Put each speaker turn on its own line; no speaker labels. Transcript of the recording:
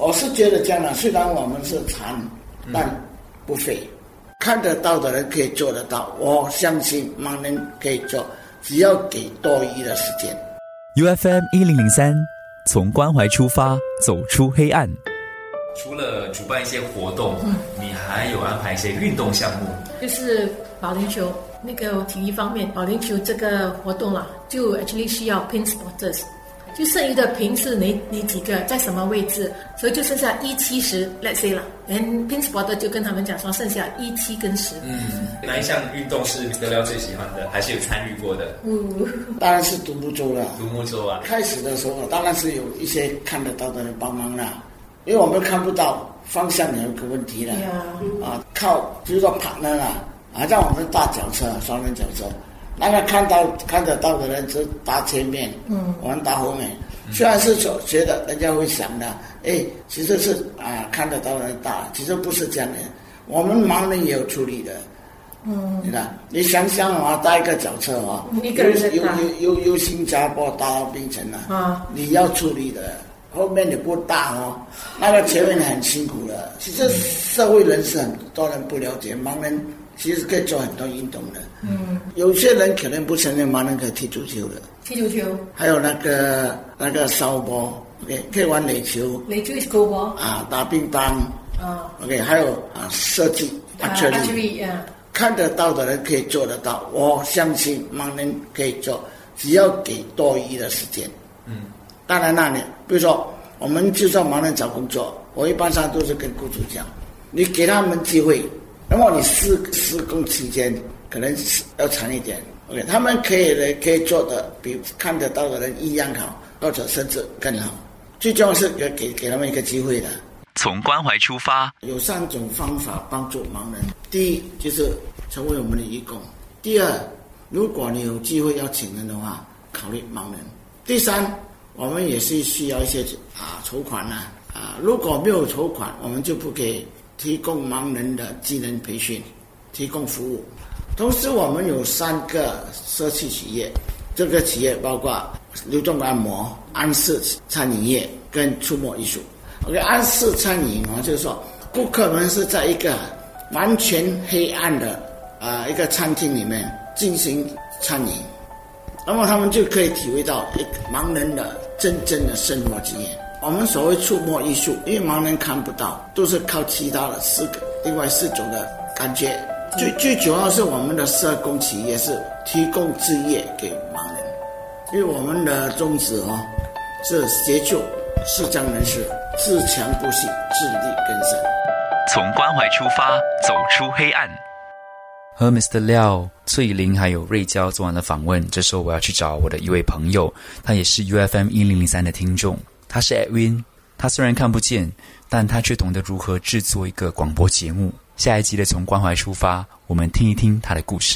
我是觉得这样的，虽然我们是残，但不废。看得到的人可以做得到，我相信盲人可以做，只要给多余的时间。
U F M 一零零三，从关怀出发，走出黑暗。
除了主办一些活动，你还有安排一些运动项目，
就是保龄球那个体育方面，保龄球这个活动啦，就 actually 需要 pin spotters。就剩余的平是哪哪几个，在什么位置？所以就剩下一七十，let's say 了。连 pin spotter 就跟他们讲说，剩下一七跟十。
嗯，哪一项运动是德辽最喜欢的，还是有参与过的？
嗯，当然是独木舟了。
独木舟啊！
开始的时候，当然是有一些看得到的人帮忙了，因为我们看不到方向有个问题了。啊，靠，比如说爬那了，啊，让我们大脚车、双人脚车。那个看到看得到的人是打前面，嗯，我们打后面。虽然是说觉得人家会想的，哎，其实是啊看得到的人打，其实不是这样的。我们盲人也有处理的，嗯，你看，你想想啊，搭一个脚车啊，由由由由新加坡搭到槟城了，啊，你要处理的，后面你不大哦，那个前面很辛苦的。其实社会人士很多人不了解盲人。其实可以做很多运动的，嗯，有些人可能不承认盲人可以踢足球的，
踢足球，
还有那个那个烧波，OK，可以玩垒球，
垒球是高波，
啊，打乒乓，啊，OK，还有啊，射击，archery，看得到的人可以做得到，我相信盲人可以做，只要给多余的时间，嗯，当然那里，比如说我们就算盲人找工作，我一般上都是跟雇主讲，你给他们机会。那么你施施工期间可能要长一点，OK，他们可以呢，可以做的比看得到的人一样好，或者甚至更好。最重要是给给给他们一个机会的。
从关怀出发，
有三种方法帮助盲人。第一就是成为我们的义工；第二，如果你有机会要请人的话，考虑盲人；第三，我们也是需要一些啊筹款呐啊，如果没有筹款，我们就不给。提供盲人的技能培训，提供服务。同时，我们有三个社区企业，这个企业包括流动按摩、安氏餐饮业跟触摸艺术。OK，安氏餐饮啊，就是说顾客们是在一个完全黑暗的啊一个餐厅里面进行餐饮，那么他们就可以体会到一盲人的真正的生活经验。我们所谓触摸艺术，因为盲人看不到，都是靠其他的四个、另外四种的感觉。最最主要是我们的社工企业是提供职业给盲人，因为我们的宗旨哦是协助视障人士自强不息、自力更生。
从关怀出发，走出黑暗。和 Mr. 廖翠玲还有瑞娇做完了访问，这时候我要去找我的一位朋友，他也是 U F M 一零零三的听众。他是 Edwin，他虽然看不见，但他却懂得如何制作一个广播节目。下一集的从关怀出发，我们听一听他的故事。